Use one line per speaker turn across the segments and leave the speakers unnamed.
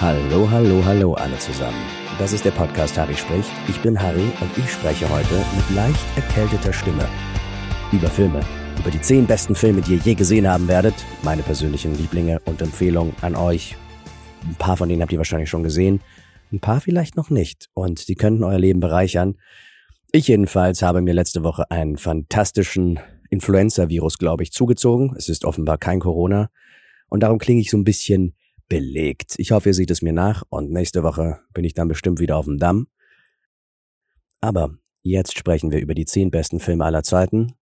Hallo, hallo, hallo alle zusammen. Das ist der Podcast Harry spricht. Ich bin Harry und ich spreche heute mit leicht erkälteter Stimme über Filme, über die zehn besten Filme, die ihr je gesehen haben werdet, meine persönlichen Lieblinge und Empfehlungen an euch. Ein paar von denen habt ihr wahrscheinlich schon gesehen, ein paar vielleicht noch nicht und die könnten euer Leben bereichern. Ich jedenfalls habe mir letzte Woche einen fantastischen Influenza-Virus, glaube ich, zugezogen. Es ist offenbar kein Corona und darum klinge ich so ein bisschen belegt. Ich hoffe, ihr seht es mir nach und nächste Woche bin ich dann bestimmt wieder auf dem Damm. Aber jetzt sprechen wir über die zehn besten Filme aller Zeiten.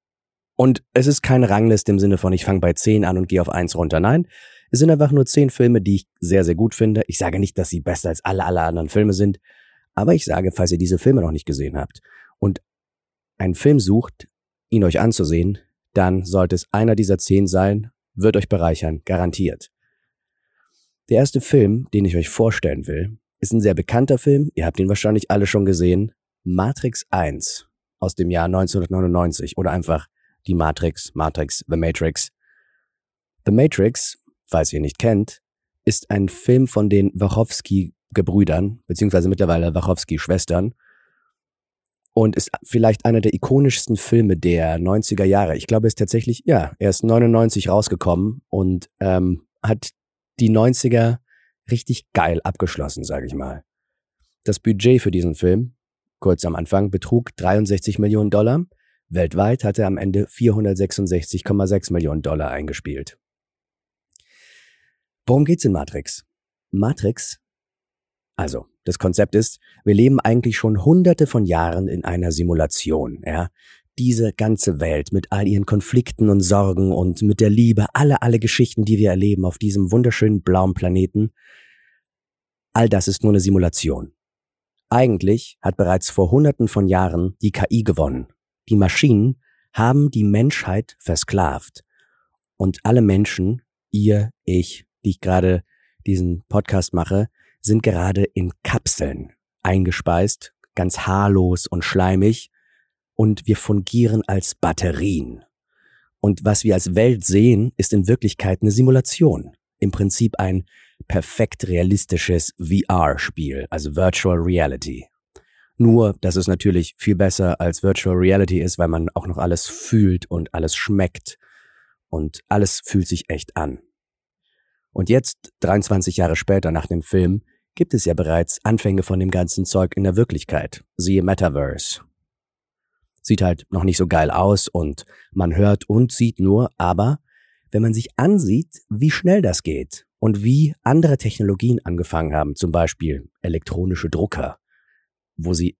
Und es ist kein Ranglist im Sinne von ich fange bei zehn an und gehe auf eins runter. Nein, es sind einfach nur zehn Filme, die ich sehr, sehr gut finde. Ich sage nicht, dass sie besser als alle, alle anderen Filme sind, aber ich sage, falls ihr diese Filme noch nicht gesehen habt und einen Film sucht, ihn euch anzusehen, dann sollte es einer dieser zehn sein, wird euch bereichern, garantiert. Der erste Film, den ich euch vorstellen will, ist ein sehr bekannter Film. Ihr habt ihn wahrscheinlich alle schon gesehen. Matrix 1 aus dem Jahr 1999 oder einfach die Matrix, Matrix, The Matrix. The Matrix, falls ihr ihn nicht kennt, ist ein Film von den Wachowski-Gebrüdern, beziehungsweise mittlerweile Wachowski-Schwestern und ist vielleicht einer der ikonischsten Filme der 90er Jahre. Ich glaube, er ist tatsächlich, ja, er ist 99 rausgekommen und ähm, hat die 90er richtig geil abgeschlossen, sage ich mal. Das Budget für diesen Film, kurz am Anfang, betrug 63 Millionen Dollar. Weltweit hat er am Ende 466,6 Millionen Dollar eingespielt. Worum geht's in Matrix? Matrix, also das Konzept ist, wir leben eigentlich schon hunderte von Jahren in einer Simulation, ja diese ganze Welt mit all ihren Konflikten und Sorgen und mit der Liebe, alle, alle Geschichten, die wir erleben auf diesem wunderschönen blauen Planeten, all das ist nur eine Simulation. Eigentlich hat bereits vor Hunderten von Jahren die KI gewonnen. Die Maschinen haben die Menschheit versklavt. Und alle Menschen, ihr, ich, die ich gerade diesen Podcast mache, sind gerade in Kapseln eingespeist, ganz haarlos und schleimig, und wir fungieren als Batterien. Und was wir als Welt sehen, ist in Wirklichkeit eine Simulation. Im Prinzip ein perfekt realistisches VR-Spiel, also Virtual Reality. Nur, dass es natürlich viel besser als Virtual Reality ist, weil man auch noch alles fühlt und alles schmeckt und alles fühlt sich echt an. Und jetzt, 23 Jahre später nach dem Film, gibt es ja bereits Anfänge von dem ganzen Zeug in der Wirklichkeit, siehe Metaverse sieht halt noch nicht so geil aus und man hört und sieht nur, aber wenn man sich ansieht, wie schnell das geht und wie andere Technologien angefangen haben, zum Beispiel elektronische Drucker, wo sie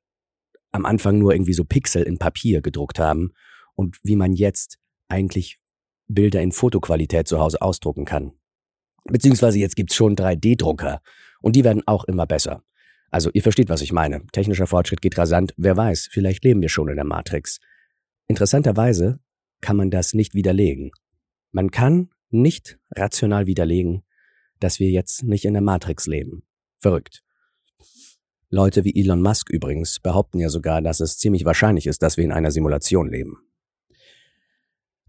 am Anfang nur irgendwie so Pixel in Papier gedruckt haben und wie man jetzt eigentlich Bilder in Fotoqualität zu Hause ausdrucken kann. Beziehungsweise jetzt gibt's schon 3D-Drucker und die werden auch immer besser. Also ihr versteht, was ich meine. Technischer Fortschritt geht rasant. Wer weiß, vielleicht leben wir schon in der Matrix. Interessanterweise kann man das nicht widerlegen. Man kann nicht rational widerlegen, dass wir jetzt nicht in der Matrix leben. Verrückt. Leute wie Elon Musk übrigens behaupten ja sogar, dass es ziemlich wahrscheinlich ist, dass wir in einer Simulation leben.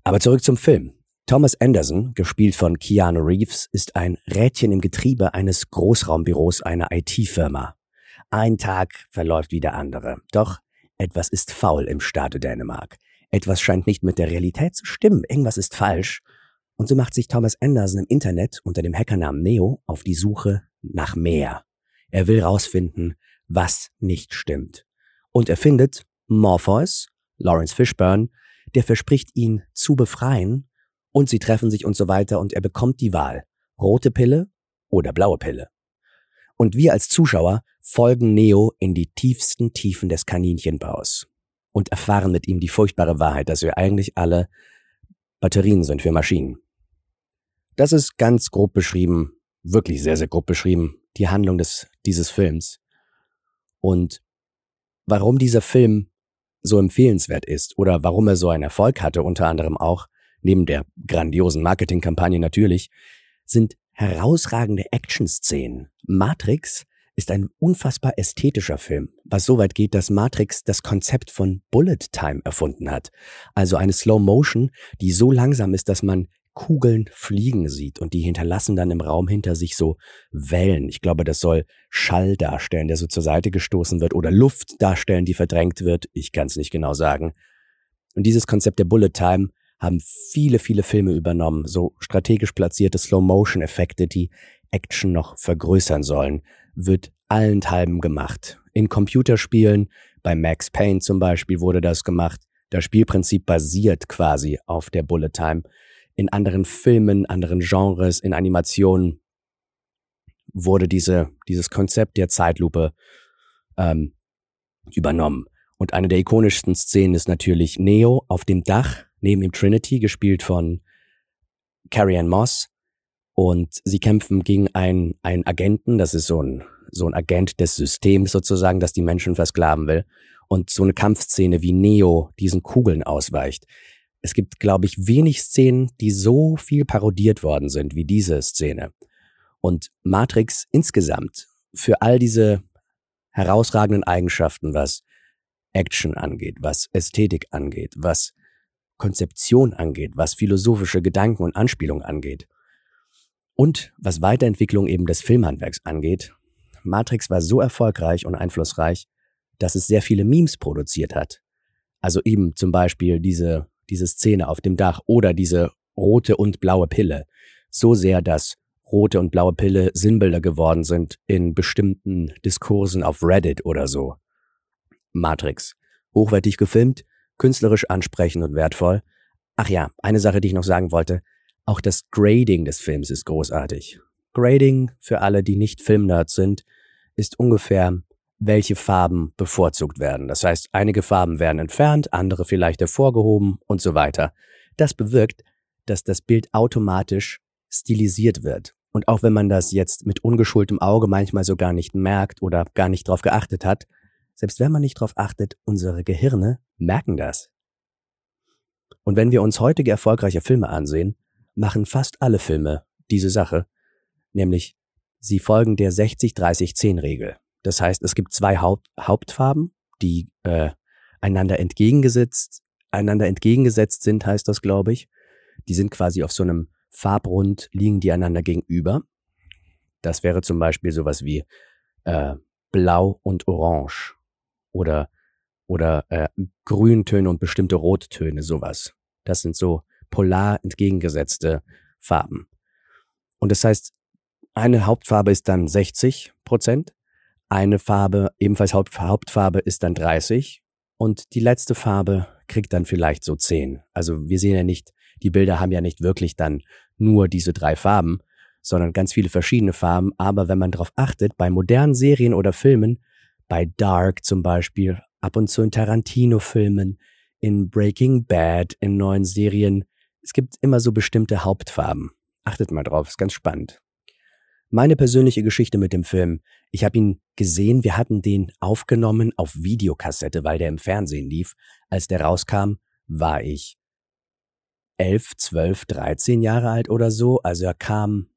Aber zurück zum Film. Thomas Anderson, gespielt von Keanu Reeves, ist ein Rädchen im Getriebe eines Großraumbüros einer IT-Firma. Ein Tag verläuft wie der andere. Doch etwas ist faul im Staate Dänemark. Etwas scheint nicht mit der Realität zu stimmen. Irgendwas ist falsch. Und so macht sich Thomas Anderson im Internet unter dem Hackernamen Neo auf die Suche nach mehr. Er will rausfinden, was nicht stimmt. Und er findet Morpheus, Lawrence Fishburne, der verspricht ihn zu befreien und sie treffen sich und so weiter und er bekommt die Wahl. Rote Pille oder blaue Pille. Und wir als Zuschauer folgen Neo in die tiefsten Tiefen des Kaninchenbaus und erfahren mit ihm die furchtbare Wahrheit, dass wir eigentlich alle Batterien sind für Maschinen. Das ist ganz grob beschrieben, wirklich sehr, sehr grob beschrieben, die Handlung des, dieses Films. Und warum dieser Film so empfehlenswert ist oder warum er so einen Erfolg hatte, unter anderem auch, neben der grandiosen Marketingkampagne natürlich, sind herausragende Action-Szenen. Matrix ist ein unfassbar ästhetischer Film, was so weit geht, dass Matrix das Konzept von Bullet Time erfunden hat. Also eine Slow Motion, die so langsam ist, dass man Kugeln fliegen sieht und die hinterlassen dann im Raum hinter sich so Wellen. Ich glaube, das soll Schall darstellen, der so zur Seite gestoßen wird oder Luft darstellen, die verdrängt wird. Ich kann es nicht genau sagen. Und dieses Konzept der Bullet Time haben viele, viele Filme übernommen, so strategisch platzierte Slow-Motion-Effekte, die Action noch vergrößern sollen, wird allenthalben gemacht. In Computerspielen, bei Max Payne zum Beispiel wurde das gemacht. Das Spielprinzip basiert quasi auf der Bullet Time. In anderen Filmen, anderen Genres, in Animationen wurde diese, dieses Konzept der Zeitlupe ähm, übernommen. Und eine der ikonischsten Szenen ist natürlich Neo auf dem Dach, neben ihm Trinity, gespielt von Carrie Ann Moss. Und sie kämpfen gegen einen, einen Agenten, das ist so ein, so ein Agent des Systems sozusagen, das die Menschen versklaven will. Und so eine Kampfszene wie Neo diesen Kugeln ausweicht. Es gibt, glaube ich, wenig Szenen, die so viel parodiert worden sind wie diese Szene. Und Matrix insgesamt für all diese herausragenden Eigenschaften, was Action angeht, was Ästhetik angeht, was Konzeption angeht, was philosophische Gedanken und Anspielungen angeht und was Weiterentwicklung eben des Filmhandwerks angeht. Matrix war so erfolgreich und einflussreich, dass es sehr viele Memes produziert hat. Also eben zum Beispiel diese, diese Szene auf dem Dach oder diese rote und blaue Pille. So sehr, dass rote und blaue Pille Sinnbilder geworden sind in bestimmten Diskursen auf Reddit oder so. Matrix. Hochwertig gefilmt, künstlerisch ansprechend und wertvoll. Ach ja, eine Sache, die ich noch sagen wollte. Auch das Grading des Films ist großartig. Grading, für alle, die nicht Filmnerds sind, ist ungefähr, welche Farben bevorzugt werden. Das heißt, einige Farben werden entfernt, andere vielleicht hervorgehoben und so weiter. Das bewirkt, dass das Bild automatisch stilisiert wird. Und auch wenn man das jetzt mit ungeschultem Auge manchmal so gar nicht merkt oder gar nicht drauf geachtet hat, selbst wenn man nicht darauf achtet, unsere Gehirne merken das. Und wenn wir uns heutige erfolgreiche Filme ansehen, machen fast alle Filme diese Sache, nämlich sie folgen der 60-30-10-Regel. Das heißt, es gibt zwei Haupt Hauptfarben, die äh, einander entgegengesetzt, einander entgegengesetzt sind, heißt das, glaube ich. Die sind quasi auf so einem Farbrund, liegen die einander gegenüber. Das wäre zum Beispiel sowas wie äh, Blau und Orange oder, oder äh, Grüntöne und bestimmte Rottöne, sowas. Das sind so polar entgegengesetzte Farben. Und das heißt, eine Hauptfarbe ist dann 60 Prozent, eine Farbe, ebenfalls Haupt, Hauptfarbe, ist dann 30 und die letzte Farbe kriegt dann vielleicht so 10. Also wir sehen ja nicht, die Bilder haben ja nicht wirklich dann nur diese drei Farben, sondern ganz viele verschiedene Farben. Aber wenn man darauf achtet, bei modernen Serien oder Filmen bei Dark zum Beispiel, ab und zu in Tarantino-Filmen, in Breaking Bad, in neuen Serien. Es gibt immer so bestimmte Hauptfarben. Achtet mal drauf, ist ganz spannend. Meine persönliche Geschichte mit dem Film. Ich habe ihn gesehen, wir hatten den aufgenommen auf Videokassette, weil der im Fernsehen lief. Als der rauskam, war ich elf, zwölf, dreizehn Jahre alt oder so. Also er kam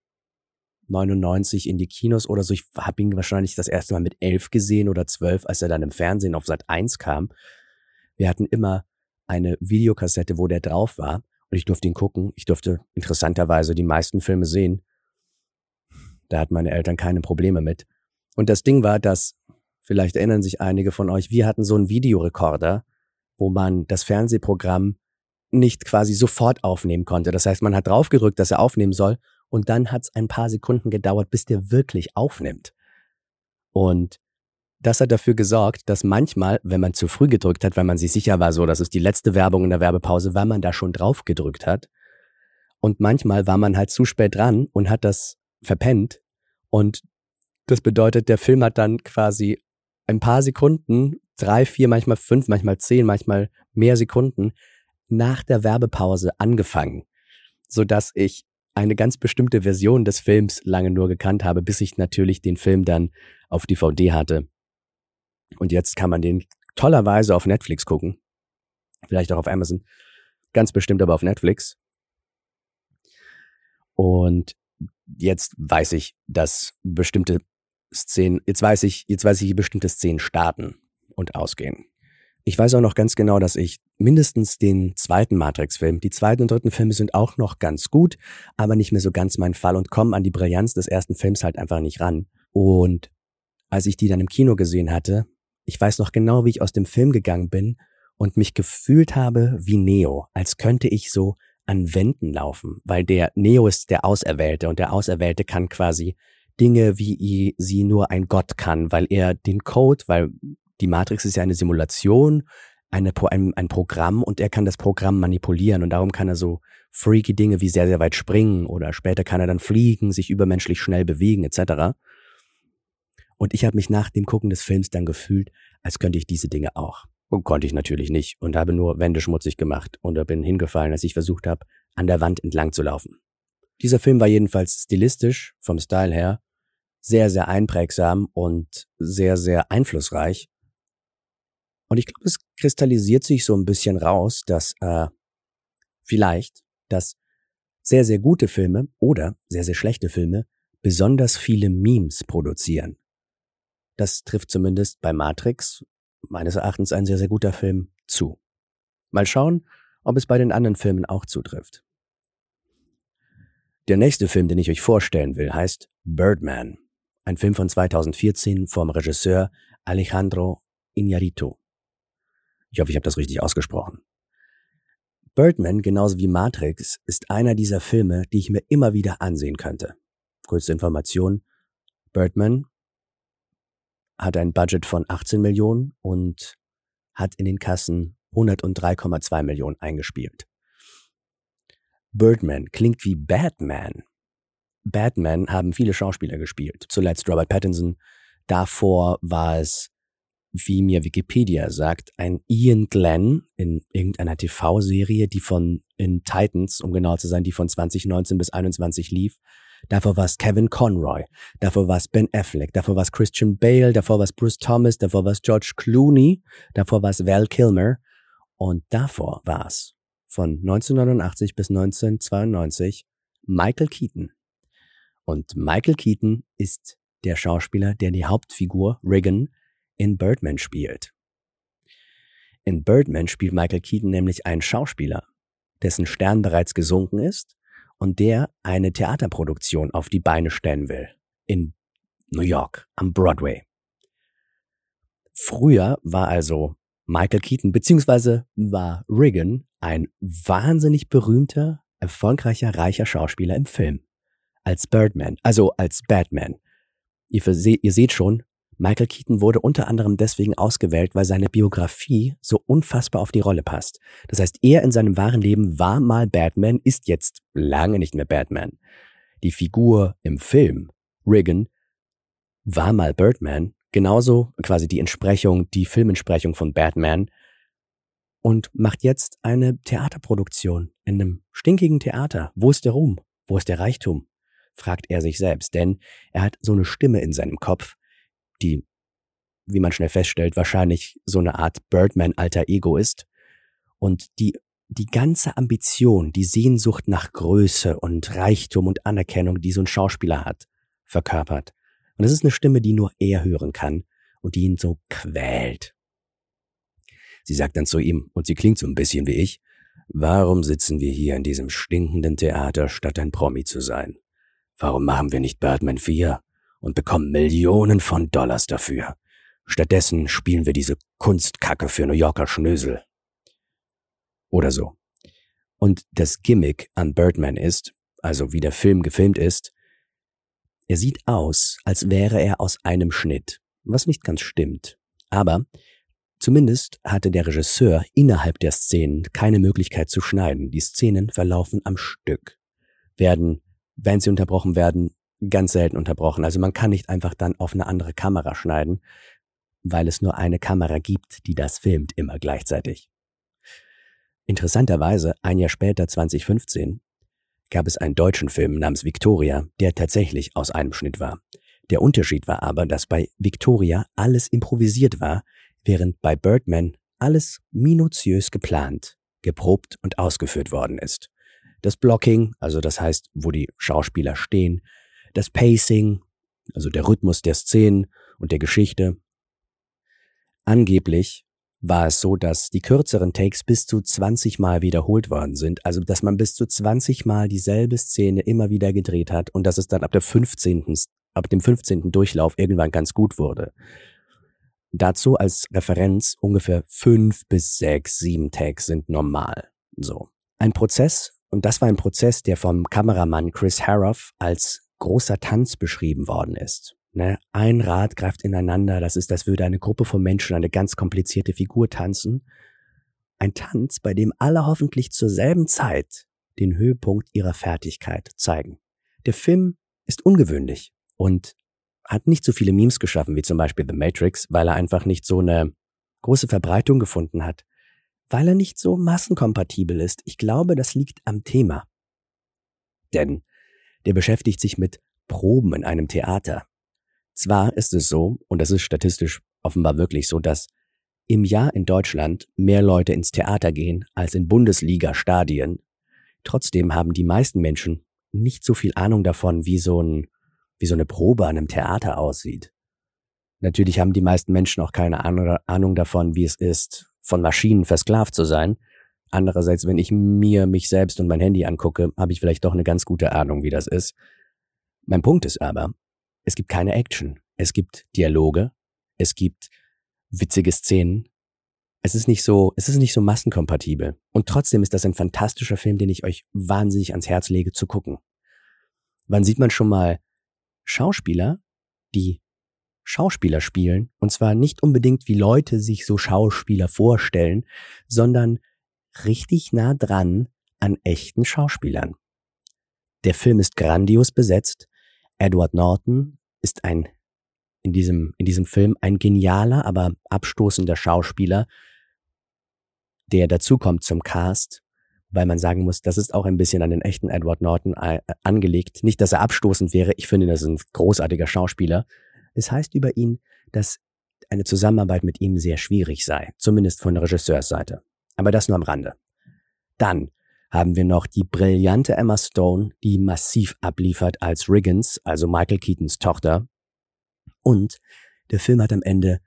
99 in die Kinos oder so. Ich habe ihn wahrscheinlich das erste Mal mit elf gesehen oder zwölf, als er dann im Fernsehen auf Sat 1 kam. Wir hatten immer eine Videokassette, wo der drauf war und ich durfte ihn gucken. Ich durfte interessanterweise die meisten Filme sehen. Da hatten meine Eltern keine Probleme mit. Und das Ding war, dass, vielleicht erinnern sich einige von euch, wir hatten so einen Videorekorder, wo man das Fernsehprogramm nicht quasi sofort aufnehmen konnte. Das heißt, man hat draufgedrückt, dass er aufnehmen soll und dann hat es ein paar Sekunden gedauert, bis der wirklich aufnimmt. Und das hat dafür gesorgt, dass manchmal, wenn man zu früh gedrückt hat, weil man sich sicher war, so, das ist die letzte Werbung in der Werbepause, weil man da schon drauf gedrückt hat. Und manchmal war man halt zu spät dran und hat das verpennt. Und das bedeutet, der Film hat dann quasi ein paar Sekunden, drei, vier, manchmal fünf, manchmal zehn, manchmal mehr Sekunden nach der Werbepause angefangen, sodass ich eine ganz bestimmte Version des Films lange nur gekannt habe, bis ich natürlich den Film dann auf DVD hatte. Und jetzt kann man den tollerweise auf Netflix gucken. Vielleicht auch auf Amazon. Ganz bestimmt aber auf Netflix. Und jetzt weiß ich, dass bestimmte Szenen, jetzt weiß ich, jetzt weiß ich, wie bestimmte Szenen starten und ausgehen. Ich weiß auch noch ganz genau, dass ich mindestens den zweiten Matrix-Film, die zweiten und dritten Filme sind auch noch ganz gut, aber nicht mehr so ganz mein Fall und kommen an die Brillanz des ersten Films halt einfach nicht ran. Und als ich die dann im Kino gesehen hatte, ich weiß noch genau, wie ich aus dem Film gegangen bin und mich gefühlt habe wie Neo, als könnte ich so an Wänden laufen, weil der Neo ist der Auserwählte und der Auserwählte kann quasi Dinge, wie sie nur ein Gott kann, weil er den Code, weil die Matrix ist ja eine Simulation, eine, ein, ein Programm und er kann das Programm manipulieren und darum kann er so freaky Dinge wie sehr, sehr weit springen oder später kann er dann fliegen, sich übermenschlich schnell bewegen etc. Und ich habe mich nach dem Gucken des Films dann gefühlt, als könnte ich diese Dinge auch. Und konnte ich natürlich nicht und habe nur Wände schmutzig gemacht und bin hingefallen, als ich versucht habe, an der Wand entlang zu laufen. Dieser Film war jedenfalls stilistisch, vom Style her, sehr, sehr einprägsam und sehr, sehr einflussreich und ich glaube, es kristallisiert sich so ein bisschen raus, dass äh, vielleicht, dass sehr, sehr gute Filme oder sehr, sehr schlechte Filme besonders viele Memes produzieren. Das trifft zumindest bei Matrix, meines Erachtens ein sehr, sehr guter Film, zu. Mal schauen, ob es bei den anderen Filmen auch zutrifft. Der nächste Film, den ich euch vorstellen will, heißt Birdman. Ein Film von 2014 vom Regisseur Alejandro Iñárritu. Ich hoffe, ich habe das richtig ausgesprochen. Birdman, genauso wie Matrix, ist einer dieser Filme, die ich mir immer wieder ansehen könnte. Kurze Information. Birdman hat ein Budget von 18 Millionen und hat in den Kassen 103,2 Millionen eingespielt. Birdman klingt wie Batman. Batman haben viele Schauspieler gespielt. Zuletzt Robert Pattinson. Davor war es wie mir Wikipedia sagt, ein Ian Glenn in irgendeiner TV-Serie, die von in Titans, um genau zu sein, die von 2019 bis 21 lief. Davor war es Kevin Conroy, davor war es Ben Affleck, davor war es Christian Bale, davor war es Bruce Thomas, davor war es George Clooney, davor war es Val Kilmer und davor war es von 1989 bis 1992 Michael Keaton. Und Michael Keaton ist der Schauspieler, der die Hauptfigur Regan in Birdman spielt. In Birdman spielt Michael Keaton nämlich einen Schauspieler, dessen Stern bereits gesunken ist und der eine Theaterproduktion auf die Beine stellen will. In New York, am Broadway. Früher war also Michael Keaton beziehungsweise war Regan ein wahnsinnig berühmter, erfolgreicher, reicher Schauspieler im Film. Als Birdman, also als Batman. Ihr, ihr seht schon, Michael Keaton wurde unter anderem deswegen ausgewählt, weil seine Biografie so unfassbar auf die Rolle passt. Das heißt, er in seinem wahren Leben war mal Batman, ist jetzt lange nicht mehr Batman. Die Figur im Film, Regan, war mal Birdman, genauso quasi die Entsprechung, die Filmentsprechung von Batman und macht jetzt eine Theaterproduktion in einem stinkigen Theater. Wo ist der Ruhm? Wo ist der Reichtum? fragt er sich selbst, denn er hat so eine Stimme in seinem Kopf, die, wie man schnell feststellt, wahrscheinlich so eine Art Birdman-alter Ego ist und die die ganze Ambition, die Sehnsucht nach Größe und Reichtum und Anerkennung, die so ein Schauspieler hat, verkörpert. Und es ist eine Stimme, die nur er hören kann und die ihn so quält. Sie sagt dann zu ihm, und sie klingt so ein bisschen wie ich, warum sitzen wir hier in diesem stinkenden Theater, statt ein Promi zu sein? Warum machen wir nicht Birdman 4? Und bekommen Millionen von Dollars dafür. Stattdessen spielen wir diese Kunstkacke für New Yorker Schnösel. Oder so. Und das Gimmick an Birdman ist, also wie der Film gefilmt ist, er sieht aus, als wäre er aus einem Schnitt, was nicht ganz stimmt. Aber zumindest hatte der Regisseur innerhalb der Szenen keine Möglichkeit zu schneiden. Die Szenen verlaufen am Stück, werden, wenn sie unterbrochen werden, ganz selten unterbrochen. Also man kann nicht einfach dann auf eine andere Kamera schneiden, weil es nur eine Kamera gibt, die das filmt, immer gleichzeitig. Interessanterweise, ein Jahr später, 2015, gab es einen deutschen Film namens Victoria, der tatsächlich aus einem Schnitt war. Der Unterschied war aber, dass bei Victoria alles improvisiert war, während bei Birdman alles minutiös geplant, geprobt und ausgeführt worden ist. Das Blocking, also das heißt, wo die Schauspieler stehen, das Pacing, also der Rhythmus der Szenen und der Geschichte. Angeblich war es so, dass die kürzeren Takes bis zu 20 Mal wiederholt worden sind. Also, dass man bis zu 20 Mal dieselbe Szene immer wieder gedreht hat und dass es dann ab der 15. ab dem 15. Durchlauf irgendwann ganz gut wurde. Dazu als Referenz ungefähr fünf bis sechs, sieben Takes sind normal. So. Ein Prozess, und das war ein Prozess, der vom Kameramann Chris Haroff als großer Tanz beschrieben worden ist. Ne? Ein Rad greift ineinander, das ist, als würde eine Gruppe von Menschen eine ganz komplizierte Figur tanzen. Ein Tanz, bei dem alle hoffentlich zur selben Zeit den Höhepunkt ihrer Fertigkeit zeigen. Der Film ist ungewöhnlich und hat nicht so viele Memes geschaffen wie zum Beispiel The Matrix, weil er einfach nicht so eine große Verbreitung gefunden hat, weil er nicht so massenkompatibel ist. Ich glaube, das liegt am Thema. Denn der beschäftigt sich mit Proben in einem Theater. Zwar ist es so, und das ist statistisch offenbar wirklich so, dass im Jahr in Deutschland mehr Leute ins Theater gehen als in Bundesliga-Stadien. Trotzdem haben die meisten Menschen nicht so viel Ahnung davon, wie so ein, wie so eine Probe an einem Theater aussieht. Natürlich haben die meisten Menschen auch keine Ahnung davon, wie es ist, von Maschinen versklavt zu sein. Andererseits, wenn ich mir mich selbst und mein Handy angucke, habe ich vielleicht doch eine ganz gute Ahnung, wie das ist. Mein Punkt ist aber, es gibt keine Action. Es gibt Dialoge. Es gibt witzige Szenen. Es ist nicht so, es ist nicht so massenkompatibel. Und trotzdem ist das ein fantastischer Film, den ich euch wahnsinnig ans Herz lege zu gucken. Wann sieht man schon mal Schauspieler, die Schauspieler spielen, und zwar nicht unbedingt wie Leute sich so Schauspieler vorstellen, sondern richtig nah dran an echten Schauspielern. Der Film ist grandios besetzt, Edward Norton ist ein in diesem, in diesem Film ein genialer, aber abstoßender Schauspieler, der dazukommt zum Cast, weil man sagen muss, das ist auch ein bisschen an den echten Edward Norton äh, angelegt. Nicht, dass er abstoßend wäre, ich finde, das ist ein großartiger Schauspieler. Es heißt über ihn, dass eine Zusammenarbeit mit ihm sehr schwierig sei, zumindest von der Regisseursseite. Aber das nur am Rande. Dann haben wir noch die brillante Emma Stone, die massiv abliefert als Riggins, also Michael Keatons Tochter. Und der Film hat am Ende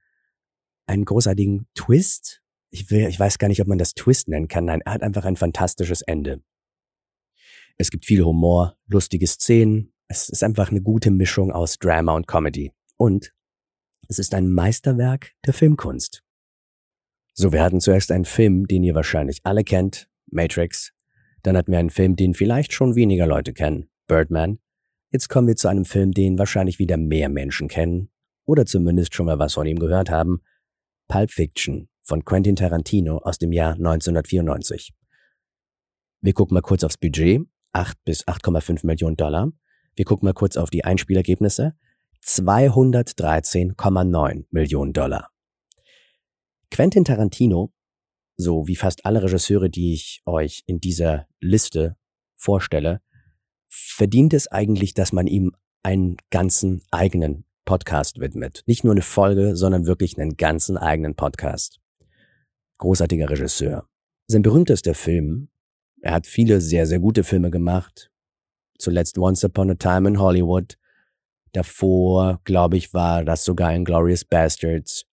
einen großartigen Twist. Ich, will, ich weiß gar nicht, ob man das Twist nennen kann. Nein, er hat einfach ein fantastisches Ende. Es gibt viel Humor, lustige Szenen. Es ist einfach eine gute Mischung aus Drama und Comedy. Und es ist ein Meisterwerk der Filmkunst. So, wir hatten zuerst einen Film, den ihr wahrscheinlich alle kennt, Matrix, dann hatten wir einen Film, den vielleicht schon weniger Leute kennen, Birdman. Jetzt kommen wir zu einem Film, den wahrscheinlich wieder mehr Menschen kennen oder zumindest schon mal was von ihm gehört haben, Pulp Fiction von Quentin Tarantino aus dem Jahr 1994. Wir gucken mal kurz aufs Budget, 8 bis 8,5 Millionen Dollar. Wir gucken mal kurz auf die Einspielergebnisse, 213,9 Millionen Dollar. Quentin Tarantino so wie fast alle Regisseure, die ich euch in dieser Liste vorstelle, verdient es eigentlich, dass man ihm einen ganzen eigenen Podcast widmet. Nicht nur eine Folge, sondern wirklich einen ganzen eigenen Podcast. Großartiger Regisseur. Sein berühmtester Film, er hat viele sehr, sehr gute Filme gemacht. Zuletzt Once Upon a Time in Hollywood. Davor, glaube ich, war das sogar in Glorious Bastards.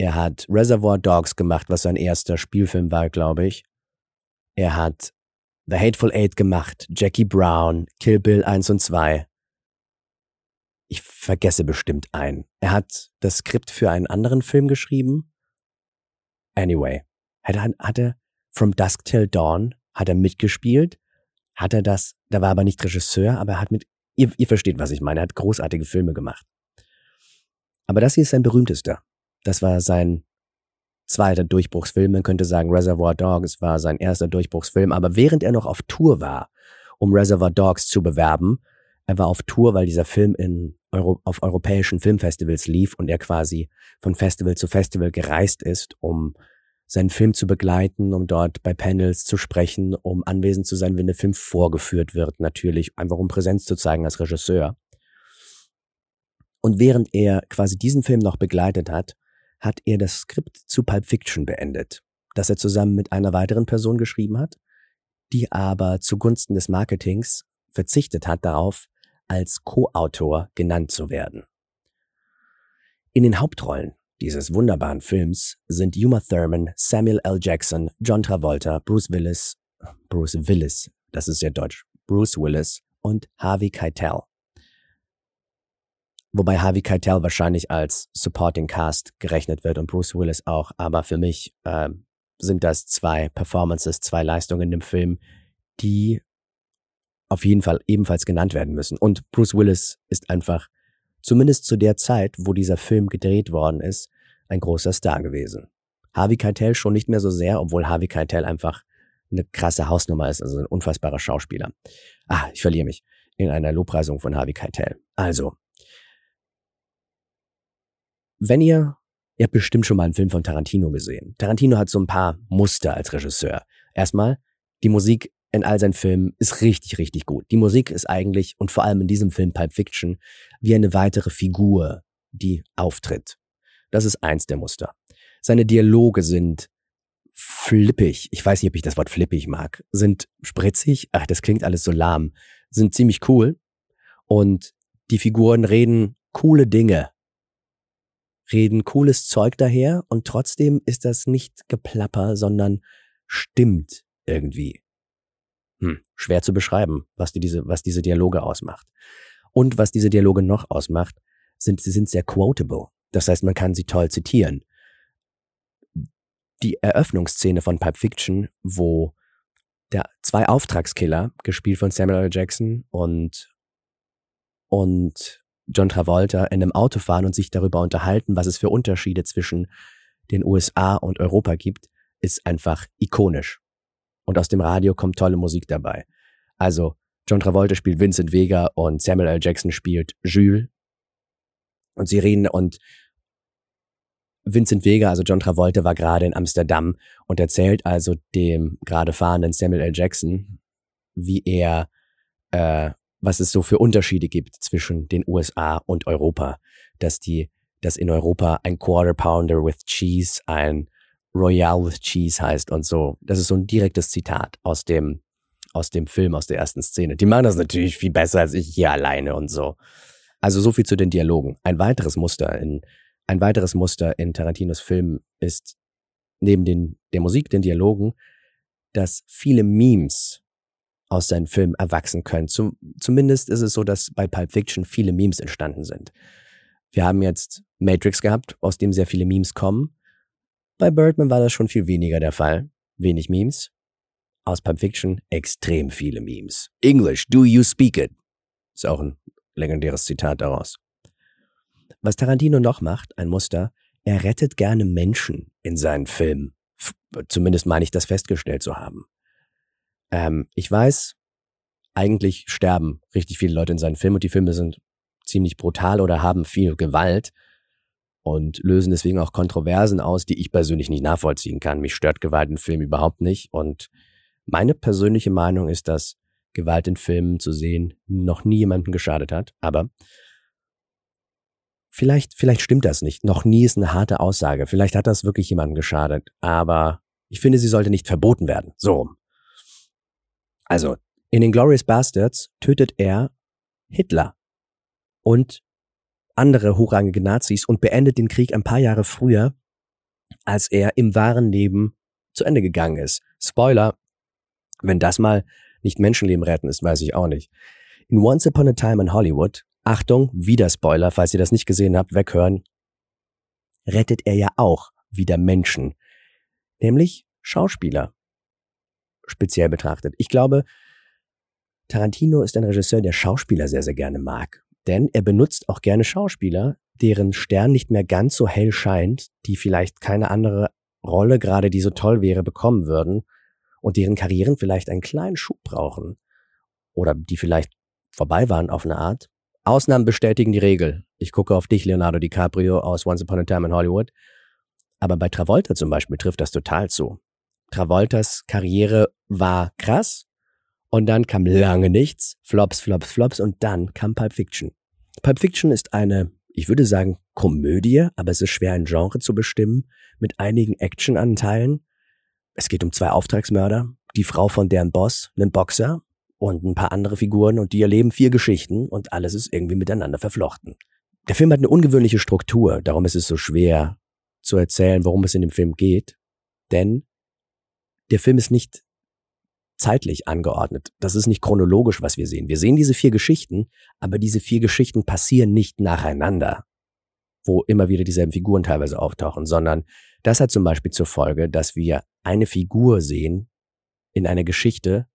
Er hat Reservoir Dogs gemacht, was sein erster Spielfilm war, glaube ich. Er hat The Hateful Eight gemacht, Jackie Brown, Kill Bill 1 und 2. Ich vergesse bestimmt einen. Er hat das Skript für einen anderen Film geschrieben. Anyway, hat er, hat er From Dusk Till Dawn, hat er mitgespielt. Hat er das, da war aber nicht Regisseur, aber er hat mit, ihr, ihr versteht, was ich meine, er hat großartige Filme gemacht. Aber das hier ist sein berühmtester. Das war sein zweiter Durchbruchsfilm. Man könnte sagen, Reservoir Dogs war sein erster Durchbruchsfilm. Aber während er noch auf Tour war, um Reservoir Dogs zu bewerben, er war auf Tour, weil dieser Film in Euro auf europäischen Filmfestivals lief und er quasi von Festival zu Festival gereist ist, um seinen Film zu begleiten, um dort bei Panels zu sprechen, um anwesend zu sein, wenn der Film vorgeführt wird, natürlich, einfach um Präsenz zu zeigen als Regisseur. Und während er quasi diesen Film noch begleitet hat, hat er das Skript zu Pulp Fiction beendet, das er zusammen mit einer weiteren Person geschrieben hat, die aber zugunsten des Marketings verzichtet hat darauf, als Co-Autor genannt zu werden. In den Hauptrollen dieses wunderbaren Films sind Uma Thurman, Samuel L. Jackson, John Travolta, Bruce Willis, Bruce Willis, das ist ja deutsch, Bruce Willis und Harvey Keitel. Wobei Harvey Keitel wahrscheinlich als Supporting Cast gerechnet wird und Bruce Willis auch, aber für mich äh, sind das zwei Performances, zwei Leistungen in dem Film, die auf jeden Fall ebenfalls genannt werden müssen. Und Bruce Willis ist einfach, zumindest zu der Zeit, wo dieser Film gedreht worden ist, ein großer Star gewesen. Harvey Keitel schon nicht mehr so sehr, obwohl Harvey Keitel einfach eine krasse Hausnummer ist, also ein unfassbarer Schauspieler. Ah, ich verliere mich in einer Lobpreisung von Harvey Keitel. Also, wenn ihr, ihr habt bestimmt schon mal einen Film von Tarantino gesehen. Tarantino hat so ein paar Muster als Regisseur. Erstmal, die Musik in all seinen Filmen ist richtig, richtig gut. Die Musik ist eigentlich, und vor allem in diesem Film Pulp Fiction, wie eine weitere Figur, die auftritt. Das ist eins der Muster. Seine Dialoge sind flippig. Ich weiß nicht, ob ich das Wort flippig mag. Sind spritzig. Ach, das klingt alles so lahm. Sind ziemlich cool. Und die Figuren reden coole Dinge. Reden cooles Zeug daher und trotzdem ist das nicht Geplapper, sondern stimmt irgendwie. Hm, schwer zu beschreiben, was, die diese, was diese Dialoge ausmacht. Und was diese Dialoge noch ausmacht, sind, sie sind sehr quotable. Das heißt, man kann sie toll zitieren. Die Eröffnungsszene von Pipe Fiction, wo der zwei Auftragskiller, gespielt von Samuel L. Jackson und, und John Travolta in einem Auto fahren und sich darüber unterhalten, was es für Unterschiede zwischen den USA und Europa gibt, ist einfach ikonisch. Und aus dem Radio kommt tolle Musik dabei. Also John Travolta spielt Vincent Vega und Samuel L. Jackson spielt Jules. Und sie reden und Vincent Vega, also John Travolta, war gerade in Amsterdam und erzählt also dem gerade fahrenden Samuel L. Jackson, wie er, äh, was es so für Unterschiede gibt zwischen den USA und Europa, dass die, dass in Europa ein Quarter Pounder with Cheese ein Royale with Cheese heißt und so. Das ist so ein direktes Zitat aus dem, aus dem Film, aus der ersten Szene. Die machen das natürlich viel besser als ich hier alleine und so. Also so viel zu den Dialogen. Ein weiteres Muster in ein weiteres Muster in Tarantinos Filmen ist neben den, der Musik, den Dialogen, dass viele Memes aus seinen Filmen erwachsen können. Zum, zumindest ist es so, dass bei Pulp Fiction viele Memes entstanden sind. Wir haben jetzt Matrix gehabt, aus dem sehr viele Memes kommen. Bei Birdman war das schon viel weniger der Fall. Wenig Memes. Aus Pulp Fiction extrem viele Memes. English, do you speak it? Ist auch ein legendäres Zitat daraus. Was Tarantino noch macht, ein Muster, er rettet gerne Menschen in seinen Filmen. Zumindest meine ich das festgestellt zu haben. Ähm, ich weiß, eigentlich sterben richtig viele Leute in seinen Filmen und die Filme sind ziemlich brutal oder haben viel Gewalt und lösen deswegen auch Kontroversen aus, die ich persönlich nicht nachvollziehen kann. Mich stört Gewalt in Filmen überhaupt nicht und meine persönliche Meinung ist, dass Gewalt in Filmen zu sehen noch nie jemandem geschadet hat, aber Vielleicht, vielleicht stimmt das nicht. Noch nie ist eine harte Aussage. Vielleicht hat das wirklich jemandem geschadet. Aber ich finde, sie sollte nicht verboten werden. So. Also, in den Glorious Bastards tötet er Hitler und andere hochrangige Nazis und beendet den Krieg ein paar Jahre früher, als er im wahren Leben zu Ende gegangen ist. Spoiler, wenn das mal nicht Menschenleben retten ist, weiß ich auch nicht. In Once Upon a Time in Hollywood Achtung, wieder Spoiler, falls ihr das nicht gesehen habt, weghören, rettet er ja auch wieder Menschen, nämlich Schauspieler, speziell betrachtet. Ich glaube, Tarantino ist ein Regisseur, der Schauspieler sehr, sehr gerne mag, denn er benutzt auch gerne Schauspieler, deren Stern nicht mehr ganz so hell scheint, die vielleicht keine andere Rolle gerade, die so toll wäre, bekommen würden und deren Karrieren vielleicht einen kleinen Schub brauchen oder die vielleicht vorbei waren auf eine Art Ausnahmen bestätigen die Regel. Ich gucke auf dich, Leonardo DiCaprio aus Once Upon a Time in Hollywood. Aber bei Travolta zum Beispiel trifft das total zu. Travoltas Karriere war krass. Und dann kam lange nichts, Flops, Flops, Flops. Und dann kam Pulp Fiction. Pulp Fiction ist eine, ich würde sagen, Komödie, aber es ist schwer ein Genre zu bestimmen, mit einigen Actionanteilen. Es geht um zwei Auftragsmörder, die Frau von deren Boss, einen Boxer und ein paar andere Figuren. Und die erleben vier Geschichten. Und alles ist irgendwie miteinander verflochten. Der Film hat eine ungewöhnliche Struktur, darum ist es so schwer, zu erzählen, worum es in dem Film geht, denn der Film ist nicht zeitlich angeordnet. Das ist nicht chronologisch, was wir sehen. Wir sehen diese vier Geschichten, aber diese vier Geschichten passieren nicht nacheinander, wo immer wieder dieselben Figuren teilweise auftauchen, sondern das hat zum Beispiel zur Folge, dass wir eine Figur sehen in einer Geschichte,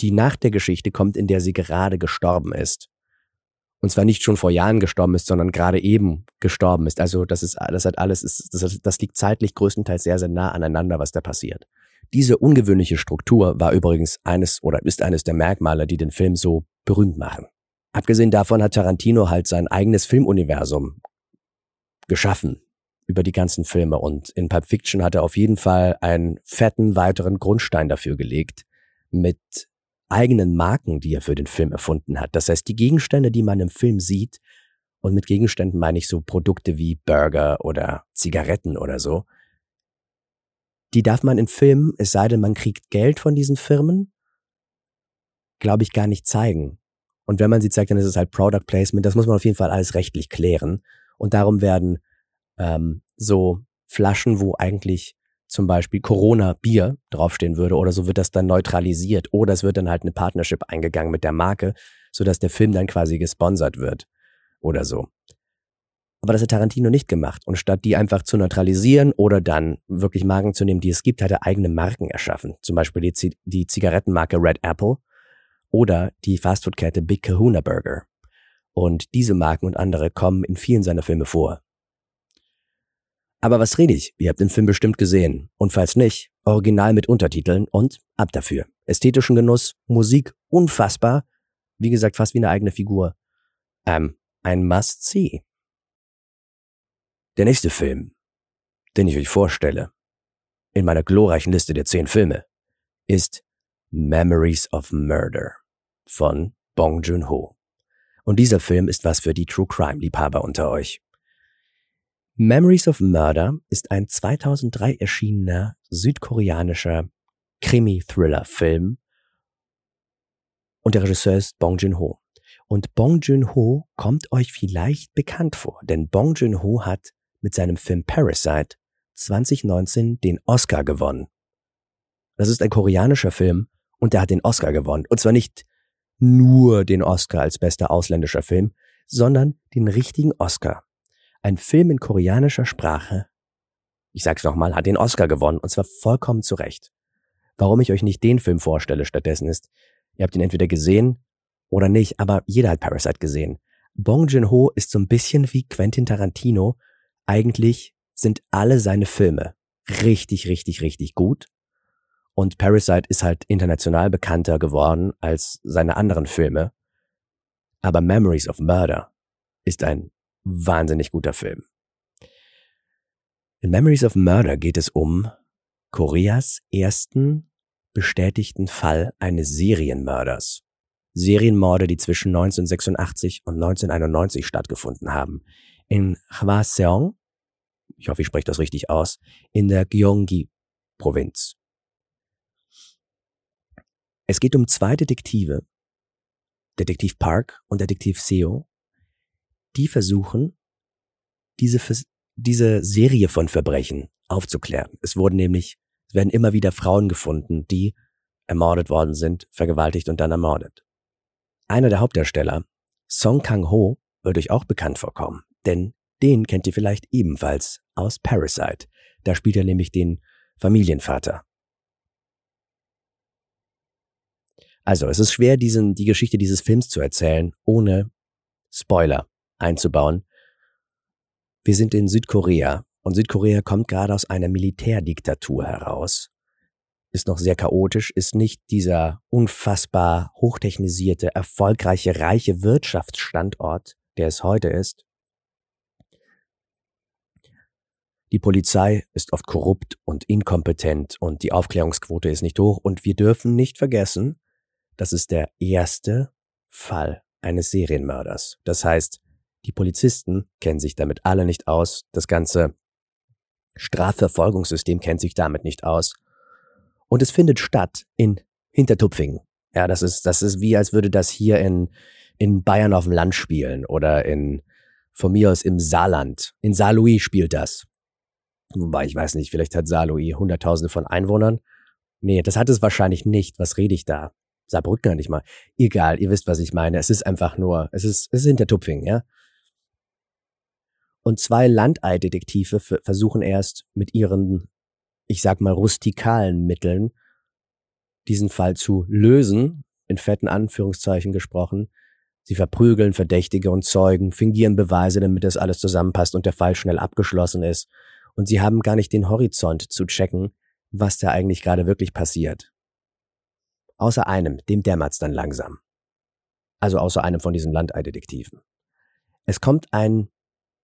die nach der Geschichte kommt, in der sie gerade gestorben ist. Und zwar nicht schon vor Jahren gestorben ist, sondern gerade eben gestorben ist. Also das ist, das hat alles, das liegt zeitlich größtenteils sehr, sehr nah aneinander, was da passiert. Diese ungewöhnliche Struktur war übrigens eines oder ist eines der Merkmale, die den Film so berühmt machen. Abgesehen davon hat Tarantino halt sein eigenes Filmuniversum geschaffen über die ganzen Filme und in Pulp Fiction hat er auf jeden Fall einen fetten weiteren Grundstein dafür gelegt mit eigenen Marken, die er für den Film erfunden hat. Das heißt, die Gegenstände, die man im Film sieht, und mit Gegenständen meine ich so Produkte wie Burger oder Zigaretten oder so, die darf man in Filmen, es sei denn, man kriegt Geld von diesen Firmen, glaube ich, gar nicht zeigen. Und wenn man sie zeigt, dann ist es halt Product Placement. Das muss man auf jeden Fall alles rechtlich klären. Und darum werden ähm, so Flaschen, wo eigentlich zum Beispiel Corona Bier draufstehen würde oder so wird das dann neutralisiert oder es wird dann halt eine Partnership eingegangen mit der Marke, sodass der Film dann quasi gesponsert wird oder so. Aber das hat Tarantino nicht gemacht. Und statt die einfach zu neutralisieren oder dann wirklich Marken zu nehmen, die es gibt, hat er eigene Marken erschaffen. Zum Beispiel die, Z die Zigarettenmarke Red Apple oder die Fastfood-Kette Big Kahuna Burger. Und diese Marken und andere kommen in vielen seiner Filme vor. Aber was rede ich? Ihr habt den Film bestimmt gesehen. Und falls nicht, original mit Untertiteln und ab dafür. Ästhetischen Genuss, Musik unfassbar. Wie gesagt, fast wie eine eigene Figur. Ähm, ein Must-See. Der nächste Film, den ich euch vorstelle, in meiner glorreichen Liste der zehn Filme, ist Memories of Murder von Bong Joon-ho. Und dieser Film ist was für die True Crime Liebhaber unter euch. Memories of Murder ist ein 2003 erschienener südkoreanischer Krimi-Thriller-Film und der Regisseur ist Bong Joon-ho. Und Bong Joon-ho kommt euch vielleicht bekannt vor, denn Bong Joon-ho hat mit seinem Film Parasite 2019 den Oscar gewonnen. Das ist ein koreanischer Film und der hat den Oscar gewonnen. Und zwar nicht nur den Oscar als bester ausländischer Film, sondern den richtigen Oscar. Ein Film in koreanischer Sprache, ich sag's nochmal, hat den Oscar gewonnen und zwar vollkommen zu Recht. Warum ich euch nicht den Film vorstelle stattdessen ist, ihr habt ihn entweder gesehen oder nicht, aber jeder hat Parasite gesehen. Bong Joon-ho ist so ein bisschen wie Quentin Tarantino eigentlich sind alle seine Filme richtig, richtig, richtig gut. Und Parasite ist halt international bekannter geworden als seine anderen Filme. Aber Memories of Murder ist ein wahnsinnig guter Film. In Memories of Murder geht es um Koreas ersten bestätigten Fall eines Serienmörders. Serienmorde, die zwischen 1986 und 1991 stattgefunden haben in Hwaseong, ich hoffe, ich spreche das richtig aus, in der Gyeonggi-Provinz. Es geht um zwei Detektive, Detektiv Park und Detektiv Seo, die versuchen, diese, diese Serie von Verbrechen aufzuklären. Es wurden nämlich, es werden immer wieder Frauen gefunden, die ermordet worden sind, vergewaltigt und dann ermordet. Einer der Hauptdarsteller, Song Kang-ho, wird euch auch bekannt vorkommen. Denn den kennt ihr vielleicht ebenfalls aus Parasite. Da spielt er nämlich den Familienvater. Also, es ist schwer, diesen, die Geschichte dieses Films zu erzählen, ohne Spoiler einzubauen. Wir sind in Südkorea und Südkorea kommt gerade aus einer Militärdiktatur heraus. Ist noch sehr chaotisch, ist nicht dieser unfassbar hochtechnisierte, erfolgreiche, reiche Wirtschaftsstandort, der es heute ist. Die Polizei ist oft korrupt und inkompetent und die Aufklärungsquote ist nicht hoch und wir dürfen nicht vergessen, das ist der erste Fall eines Serienmörders. Das heißt, die Polizisten kennen sich damit alle nicht aus, das ganze Strafverfolgungssystem kennt sich damit nicht aus und es findet statt in Hintertupfingen. Ja, das ist, das ist wie, als würde das hier in, in Bayern auf dem Land spielen oder in, von mir aus im Saarland. In Saarlouis spielt das. Wobei, ich weiß nicht, vielleicht hat Saarlouis hunderttausende von Einwohnern. Nee, das hat es wahrscheinlich nicht. Was rede ich da? Saarbrücken nicht mal. Egal, ihr wisst, was ich meine. Es ist einfach nur, es ist, es ist Hintertupfing, ja. Und zwei Landeidetektive versuchen erst mit ihren, ich sag mal, rustikalen Mitteln diesen Fall zu lösen, in fetten Anführungszeichen gesprochen. Sie verprügeln Verdächtige und Zeugen, fingieren Beweise, damit das alles zusammenpasst und der Fall schnell abgeschlossen ist. Und sie haben gar nicht den Horizont zu checken, was da eigentlich gerade wirklich passiert. Außer einem, dem dämmert's dann langsam. Also außer einem von diesen Landeidetektiven. Es kommt ein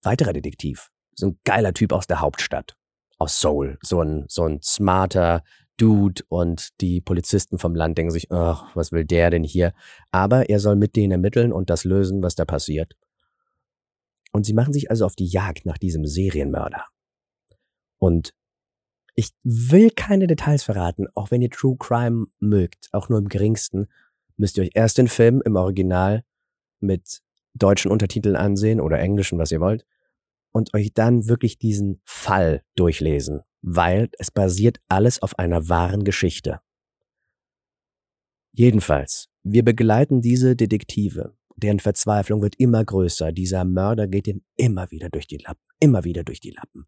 weiterer Detektiv, so ein geiler Typ aus der Hauptstadt, aus Seoul, so ein, so ein smarter Dude und die Polizisten vom Land denken sich, oh, was will der denn hier? Aber er soll mit denen ermitteln und das lösen, was da passiert. Und sie machen sich also auf die Jagd nach diesem Serienmörder. Und ich will keine Details verraten, auch wenn ihr True Crime mögt, auch nur im geringsten, müsst ihr euch erst den Film im Original mit deutschen Untertiteln ansehen oder englischen, was ihr wollt, und euch dann wirklich diesen Fall durchlesen, weil es basiert alles auf einer wahren Geschichte. Jedenfalls, wir begleiten diese Detektive, deren Verzweiflung wird immer größer, dieser Mörder geht ihnen immer wieder durch die Lappen, immer wieder durch die Lappen.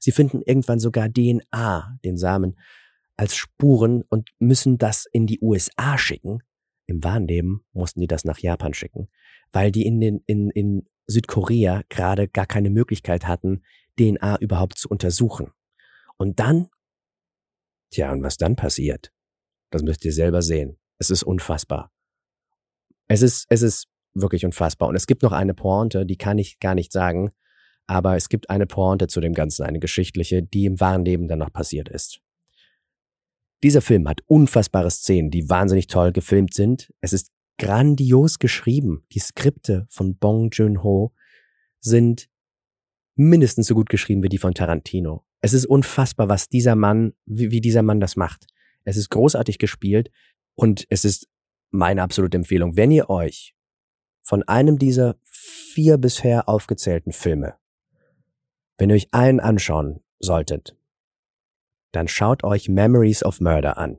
Sie finden irgendwann sogar DNA, den Samen, als Spuren und müssen das in die USA schicken. Im Wahnleben mussten die das nach Japan schicken, weil die in, den, in, in Südkorea gerade gar keine Möglichkeit hatten, DNA überhaupt zu untersuchen. Und dann, tja, und was dann passiert, das müsst ihr selber sehen. Es ist unfassbar. Es ist, es ist wirklich unfassbar. Und es gibt noch eine Pointe, die kann ich gar nicht sagen, aber es gibt eine Pointe zu dem Ganzen, eine geschichtliche, die im wahren Leben dann noch passiert ist. Dieser Film hat unfassbare Szenen, die wahnsinnig toll gefilmt sind. Es ist grandios geschrieben. Die Skripte von Bong Joon-ho sind mindestens so gut geschrieben wie die von Tarantino. Es ist unfassbar, was dieser Mann, wie, wie dieser Mann das macht. Es ist großartig gespielt und es ist meine absolute Empfehlung. Wenn ihr euch von einem dieser vier bisher aufgezählten Filme wenn ihr euch einen anschauen solltet, dann schaut euch Memories of Murder an.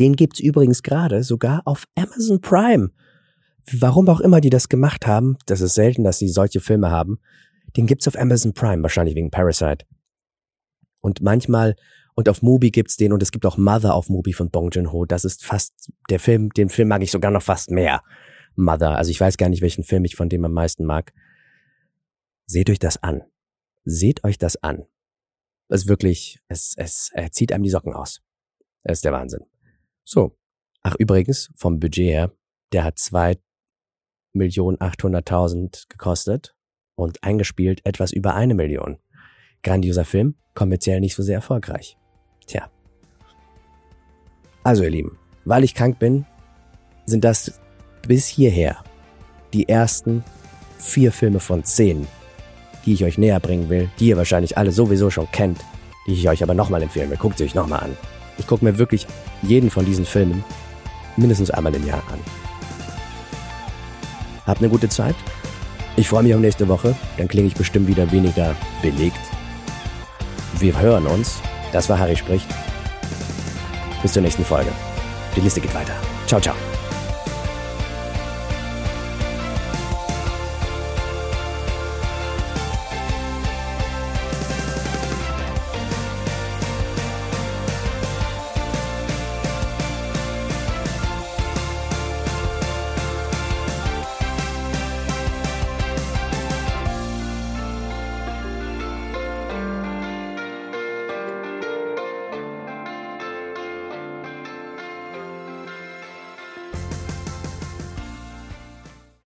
Den gibt's übrigens gerade sogar auf Amazon Prime. Warum auch immer die das gemacht haben, das ist selten, dass sie solche Filme haben, den gibt's auf Amazon Prime, wahrscheinlich wegen Parasite. Und manchmal, und auf Mubi gibt's den, und es gibt auch Mother auf Mubi von Bong Joon-ho. Das ist fast, der Film, den Film mag ich sogar noch fast mehr. Mother. Also ich weiß gar nicht, welchen Film ich von dem am meisten mag. Seht euch das an. Seht euch das an. Das ist wirklich, es, es, er zieht einem die Socken aus. Das ist der Wahnsinn. So. Ach, übrigens, vom Budget her, der hat zwei Millionen achthunderttausend gekostet und eingespielt etwas über eine Million. Grandioser Film, kommerziell nicht so sehr erfolgreich. Tja. Also ihr Lieben, weil ich krank bin, sind das bis hierher die ersten vier Filme von zehn, die ich euch näher bringen will, die ihr wahrscheinlich alle sowieso schon kennt, die ich euch aber nochmal empfehlen will. Guckt sie euch nochmal an. Ich gucke mir wirklich jeden von diesen Filmen mindestens einmal im Jahr an. Habt eine gute Zeit. Ich freue mich auf nächste Woche. Dann klinge ich bestimmt wieder weniger belegt. Wir hören uns. Das war Harry spricht. Bis zur nächsten Folge. Die Liste geht weiter. Ciao, ciao.